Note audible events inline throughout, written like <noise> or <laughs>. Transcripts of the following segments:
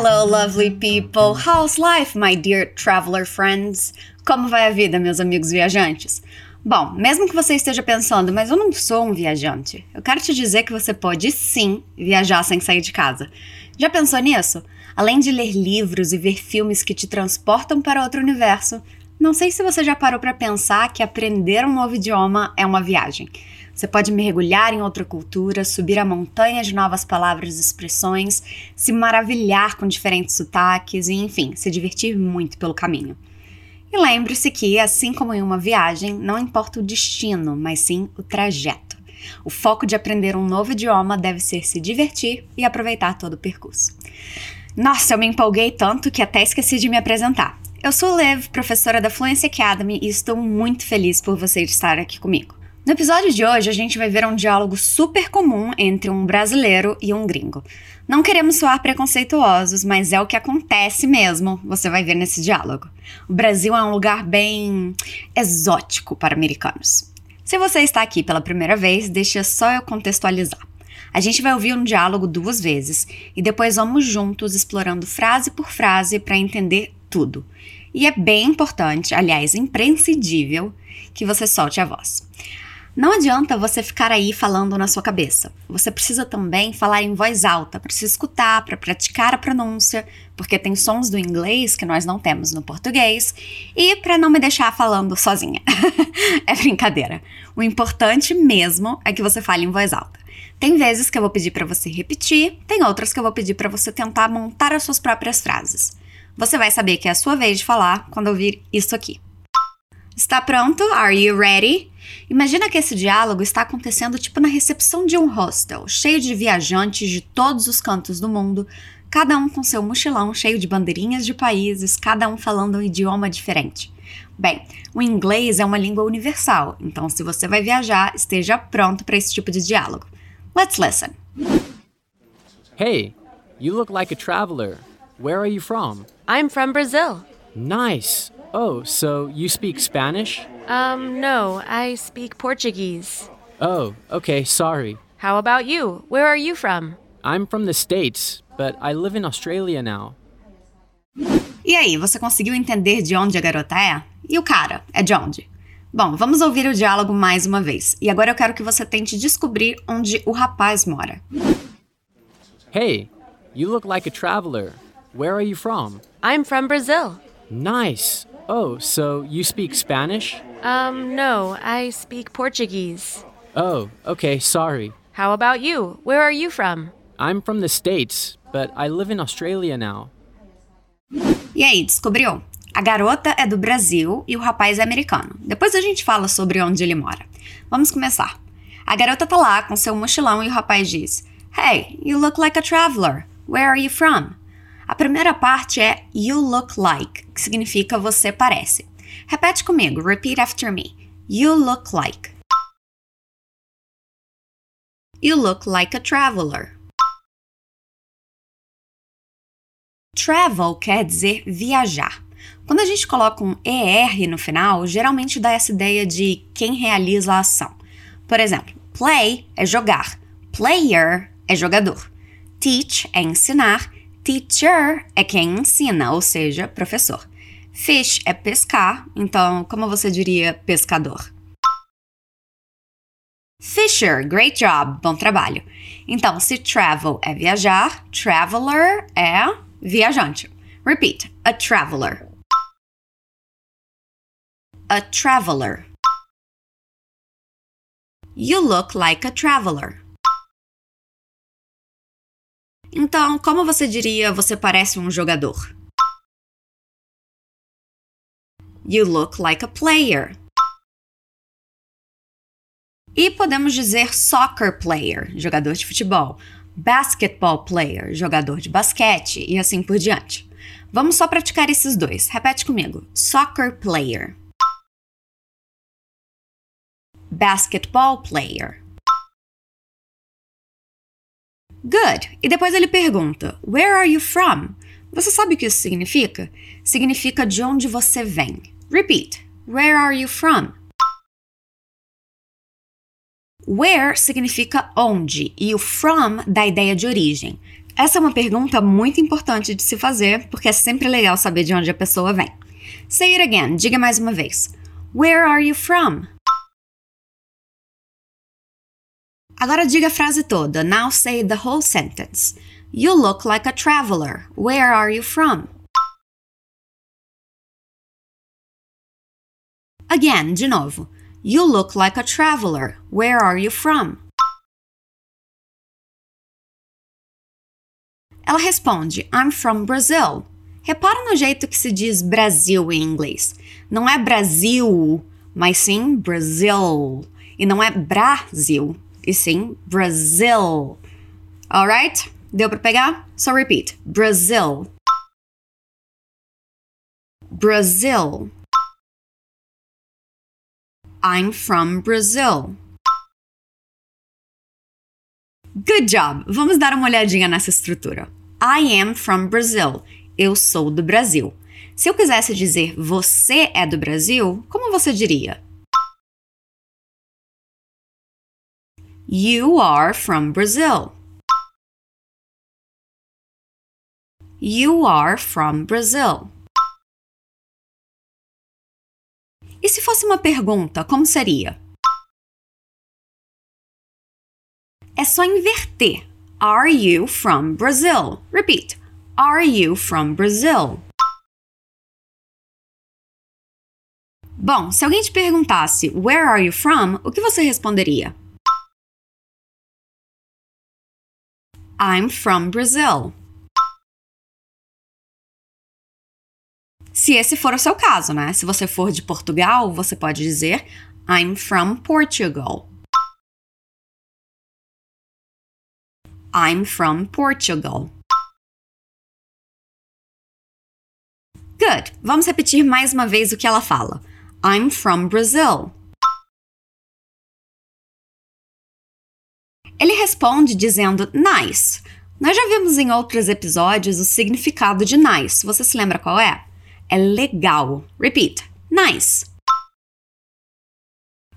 Hello, lovely people. How's life, my dear traveler friends? Como vai a vida, meus amigos viajantes? Bom, mesmo que você esteja pensando, mas eu não sou um viajante, eu quero te dizer que você pode sim viajar sem sair de casa. Já pensou nisso? Além de ler livros e ver filmes que te transportam para outro universo, não sei se você já parou para pensar que aprender um novo idioma é uma viagem. Você pode mergulhar em outra cultura, subir a montanha de novas palavras e expressões, se maravilhar com diferentes sotaques e, enfim, se divertir muito pelo caminho. E lembre-se que, assim como em uma viagem, não importa o destino, mas sim o trajeto. O foco de aprender um novo idioma deve ser se divertir e aproveitar todo o percurso. Nossa, eu me empolguei tanto que até esqueci de me apresentar. Eu sou Lev, professora da Fluency Academy, e estou muito feliz por você estar aqui comigo. No episódio de hoje, a gente vai ver um diálogo super comum entre um brasileiro e um gringo. Não queremos soar preconceituosos, mas é o que acontece mesmo, você vai ver nesse diálogo. O Brasil é um lugar bem exótico para americanos. Se você está aqui pela primeira vez, deixa só eu contextualizar. A gente vai ouvir um diálogo duas vezes e depois vamos juntos explorando frase por frase para entender tudo. E é bem importante, aliás, imprescindível, que você solte a voz. Não adianta você ficar aí falando na sua cabeça. Você precisa também falar em voz alta, para se escutar, para praticar a pronúncia, porque tem sons do inglês que nós não temos no português, e para não me deixar falando sozinha. <laughs> é brincadeira. O importante mesmo é que você fale em voz alta. Tem vezes que eu vou pedir para você repetir, tem outras que eu vou pedir para você tentar montar as suas próprias frases. Você vai saber que é a sua vez de falar quando ouvir isso aqui. Está pronto? Are you ready? Imagina que esse diálogo está acontecendo tipo na recepção de um hostel, cheio de viajantes de todos os cantos do mundo, cada um com seu mochilão cheio de bandeirinhas de países, cada um falando um idioma diferente. Bem, o inglês é uma língua universal, então se você vai viajar, esteja pronto para esse tipo de diálogo. Let's listen. Hey, you look like a traveler. Where are you from? I'm from Brazil. Nice. Oh, so you speak Spanish? Um, no, I speak Portuguese. Oh, okay, sorry. How about you? Where are you from? I'm from the States, but I live in Australia now. E aí, você conseguiu entender de onde a garota é? E o cara, é de onde? Bom, vamos ouvir o diálogo mais uma vez. E agora eu quero que você tente descobrir onde o rapaz mora. Hey, you look like a traveler. Where are you from? I'm from Brazil. Nice. Oh, so you speak Spanish? Um, no, I speak Portuguese. Oh, okay, sorry. How about you? Where are you from? I'm from the States, but I live in Australia now. E aí, descobriu? A garota é do Brasil e o rapaz é americano. Depois a gente fala sobre onde ele mora. Vamos começar. A garota tá lá com seu mochilão e o rapaz diz: Hey, you look like a traveler. Where are you from? A primeira parte é you look like, que significa você parece. Repete comigo, repeat after me. You look like. You look like a traveler. Travel quer dizer viajar. Quando a gente coloca um ER no final, geralmente dá essa ideia de quem realiza a ação. Por exemplo, play é jogar, player é jogador, teach é ensinar, teacher é quem ensina, ou seja, professor. Fish é pescar, então como você diria pescador? Fisher, great job, bom trabalho. Então, se travel é viajar, traveler é viajante. Repeat, a traveler. A traveler. You look like a traveler. Então, como você diria você parece um jogador? You look like a player. E podemos dizer soccer player, jogador de futebol, basketball player, jogador de basquete e assim por diante. Vamos só praticar esses dois. Repete comigo: soccer player, basketball player. Good. E depois ele pergunta: Where are you from? Você sabe o que isso significa? Significa de onde você vem. Repeat. Where are you from? Where significa onde e o from dá ideia de origem. Essa é uma pergunta muito importante de se fazer, porque é sempre legal saber de onde a pessoa vem. Say it again, diga mais uma vez. Where are you from? Agora diga a frase toda. Now say the whole sentence. You look like a traveler. Where are you from? Again, de novo. You look like a traveler. Where are you from? Ela responde: I'm from Brazil. Repara no jeito que se diz Brasil em inglês. Não é Brasil, mas sim Brasil. E não é Brasil, e sim Brazil. Alright? Deu para pegar? So repeat. Brazil. Brazil. I'm from Brazil. Good job! Vamos dar uma olhadinha nessa estrutura. I am from Brazil. Eu sou do Brasil. Se eu quisesse dizer você é do Brasil, como você diria? You are from Brazil. You are from Brazil. E se fosse uma pergunta, como seria? É só inverter. Are you from Brazil? Repeat. Are you from Brazil? Bom, se alguém te perguntasse Where are you from? O que você responderia? I'm from Brazil. Se esse for o seu caso, né? Se você for de Portugal, você pode dizer I'm from Portugal. I'm from Portugal. Good. Vamos repetir mais uma vez o que ela fala. I'm from Brazil. Ele responde dizendo nice. Nós já vimos em outros episódios o significado de nice. Você se lembra qual é? É legal. Repeat. Nice.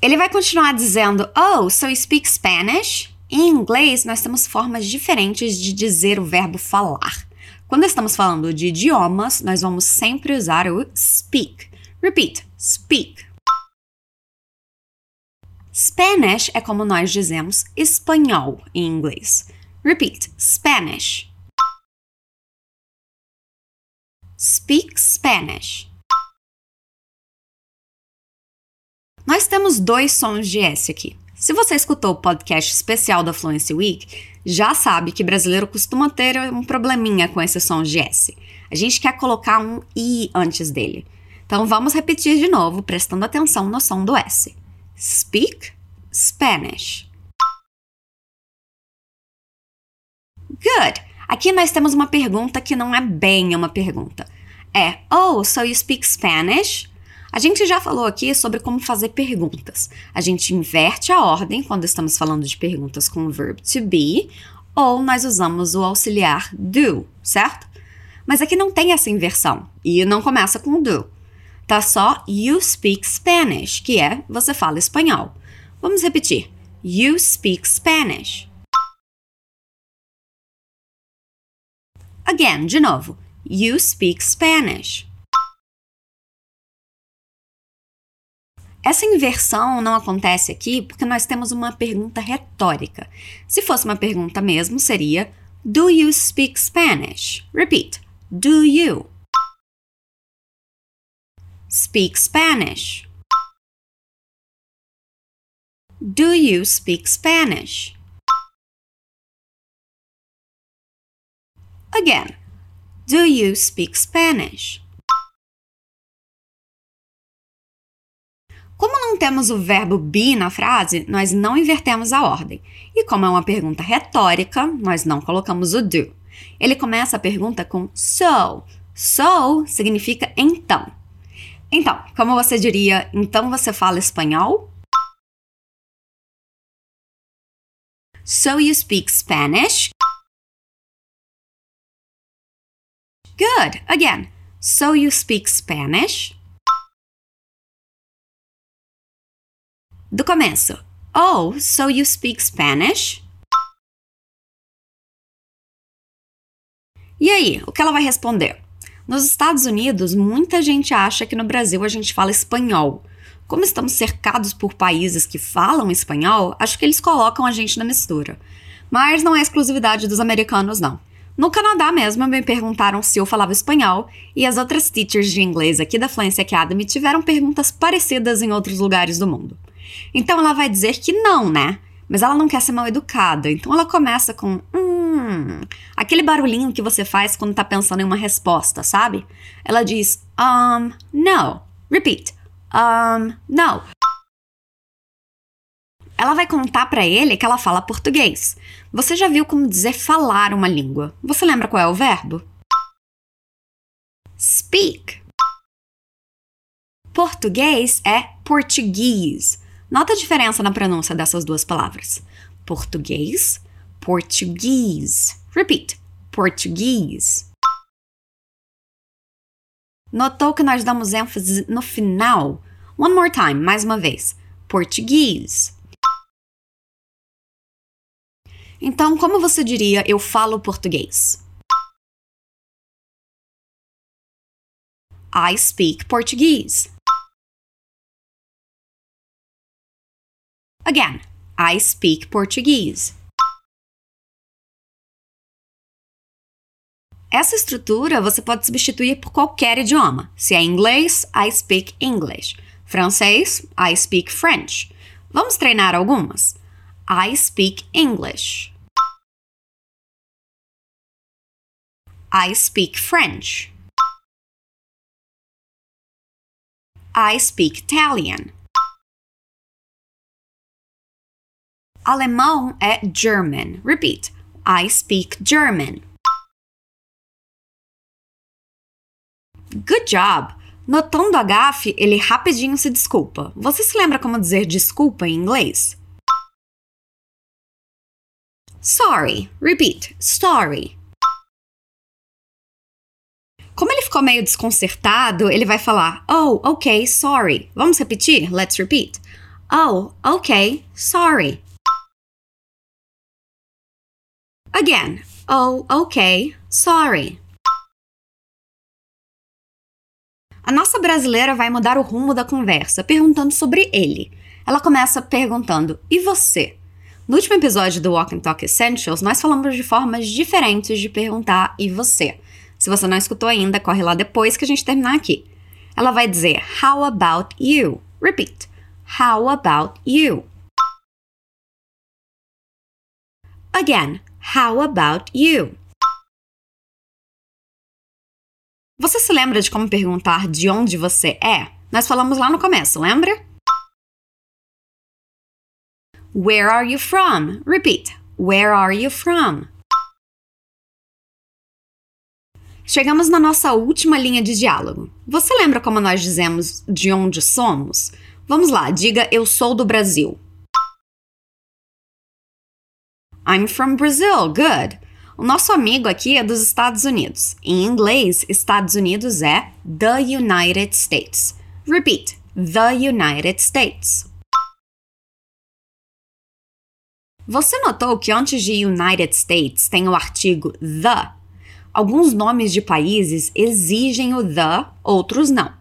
Ele vai continuar dizendo: Oh, so you speak Spanish? Em inglês, nós temos formas diferentes de dizer o verbo falar. Quando estamos falando de idiomas, nós vamos sempre usar o speak. Repeat: speak. Spanish é como nós dizemos espanhol em inglês. Repeat: Spanish. Speak Spanish. Nós temos dois sons de S aqui. Se você escutou o podcast especial da Fluency Week, já sabe que brasileiro costuma ter um probleminha com esse som de S. A gente quer colocar um I antes dele. Então vamos repetir de novo, prestando atenção no som do S. Speak Spanish. Good! Aqui nós temos uma pergunta que não é bem uma pergunta. É, oh, so you speak Spanish? A gente já falou aqui sobre como fazer perguntas. A gente inverte a ordem quando estamos falando de perguntas com o verbo to be, ou nós usamos o auxiliar do, certo? Mas aqui não tem essa inversão e não começa com do. Tá só you speak Spanish, que é você fala espanhol. Vamos repetir. You speak Spanish. Again, de novo. You speak Spanish. Essa inversão não acontece aqui porque nós temos uma pergunta retórica. Se fosse uma pergunta mesmo, seria Do you speak Spanish? Repeat. Do you? speak Spanish? Do you speak Spanish? Again, do you speak Spanish? Como não temos o verbo be na frase, nós não invertemos a ordem. E como é uma pergunta retórica, nós não colocamos o do. Ele começa a pergunta com so. So significa então. Então, como você diria, então você fala espanhol? So you speak Spanish? Good. Again. So you speak Spanish? Do começo. Oh, so you speak Spanish? E aí, o que ela vai responder? Nos Estados Unidos, muita gente acha que no Brasil a gente fala espanhol. Como estamos cercados por países que falam espanhol, acho que eles colocam a gente na mistura. Mas não é exclusividade dos americanos, não. No Canadá mesmo, me perguntaram se eu falava espanhol, e as outras teachers de inglês aqui da Fluency Academy tiveram perguntas parecidas em outros lugares do mundo. Então ela vai dizer que não, né? Mas ela não quer ser mal educada, então ela começa com hum, aquele barulhinho que você faz quando tá pensando em uma resposta, sabe? Ela diz um, no. Repeat. Um, no. Ela vai contar para ele que ela fala português. Você já viu como dizer falar uma língua? Você lembra qual é o verbo? Speak. Português é português. Nota a diferença na pronúncia dessas duas palavras. Português, português. Repeat. Português. Notou que nós damos ênfase no final? One more time, mais uma vez. Português. Então, como você diria eu falo português? I speak Portuguese. Again, I speak Portuguese. Essa estrutura você pode substituir por qualquer idioma. Se é inglês, I speak English. Francês, I speak French. Vamos treinar algumas? I speak English. I speak French. I speak Italian. Alemão é German. Repeat. I speak German. Good job! Notando a gafe, ele rapidinho se desculpa. Você se lembra como dizer desculpa em inglês? Sorry. Repeat. Sorry. Ficou meio desconcertado, ele vai falar: Oh, ok, sorry. Vamos repetir? Let's repeat. Oh, ok, sorry. Again. Oh, ok, sorry. A nossa brasileira vai mudar o rumo da conversa, perguntando sobre ele. Ela começa perguntando: E você? No último episódio do Walk and Talk Essentials, nós falamos de formas diferentes de perguntar e você. Se você não escutou ainda, corre lá depois que a gente terminar aqui. Ela vai dizer How about you? Repeat. How about you? Again. How about you? Você se lembra de como perguntar de onde você é? Nós falamos lá no começo, lembra? Where are you from? Repeat. Where are you from? Chegamos na nossa última linha de diálogo. Você lembra como nós dizemos de onde somos? Vamos lá, diga eu sou do Brasil. I'm from Brazil, good. O nosso amigo aqui é dos Estados Unidos. Em inglês, Estados Unidos é the United States. Repeat: the United States. Você notou que antes de United States tem o artigo the? Alguns nomes de países exigem o the, outros não.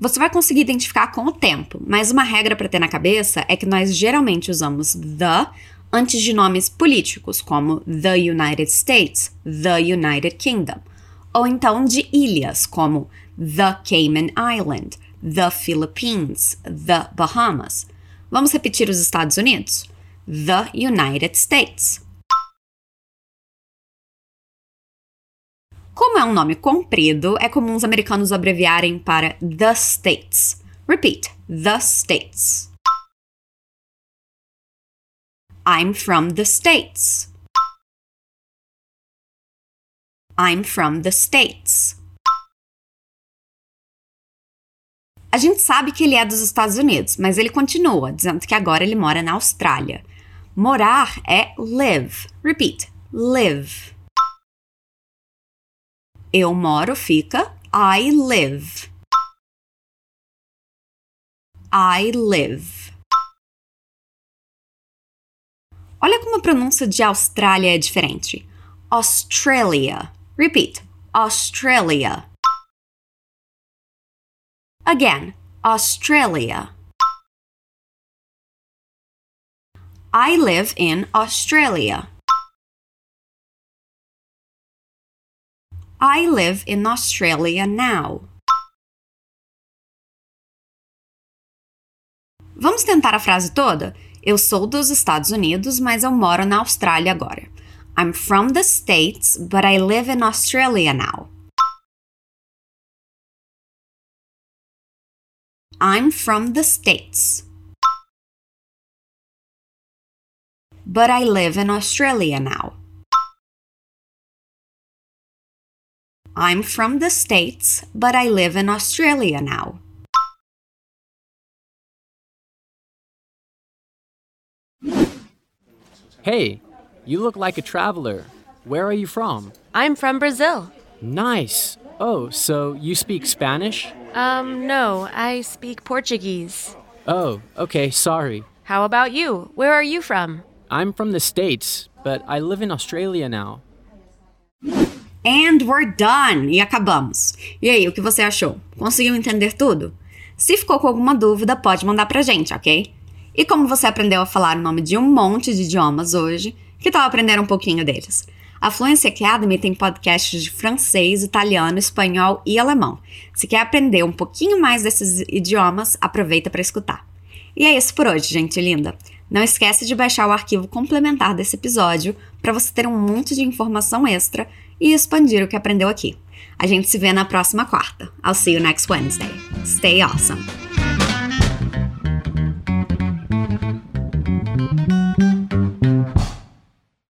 Você vai conseguir identificar com o tempo, mas uma regra para ter na cabeça é que nós geralmente usamos the antes de nomes políticos, como the United States, the United Kingdom, ou então de ilhas, como the Cayman Island, the Philippines, the Bahamas. Vamos repetir os Estados Unidos? The United States. Como é um nome comprido, é comum os americanos abreviarem para the States. Repeat: the States. I'm from the States. I'm from the States. A gente sabe que ele é dos Estados Unidos, mas ele continua dizendo que agora ele mora na Austrália. Morar é live. Repeat: live. Eu moro fica I live. I live. Olha como a pronúncia de Austrália é diferente. Australia. Repeat. Australia. Again. Australia. I live in Australia. I live in Australia now. Vamos tentar a frase toda? Eu sou dos Estados Unidos, mas eu moro na Austrália agora. I'm from the States, but I live in Australia now. I'm from the States. But I live in Australia now. I'm from the States, but I live in Australia now. Hey, you look like a traveler. Where are you from? I'm from Brazil. Nice. Oh, so you speak Spanish? Um, no, I speak Portuguese. Oh, okay, sorry. How about you? Where are you from? I'm from the States, but I live in Australia now. And we're done! E acabamos. E aí, o que você achou? Conseguiu entender tudo? Se ficou com alguma dúvida, pode mandar pra gente, ok? E como você aprendeu a falar o nome de um monte de idiomas hoje, que tal aprender um pouquinho deles? A Fluency Academy tem podcasts de francês, italiano, espanhol e alemão. Se quer aprender um pouquinho mais desses idiomas, aproveita para escutar. E é isso por hoje, gente linda. Não esquece de baixar o arquivo complementar desse episódio para você ter um monte de informação extra e expandir o que aprendeu aqui. A gente se vê na próxima quarta. I'll see you next Wednesday. Stay awesome!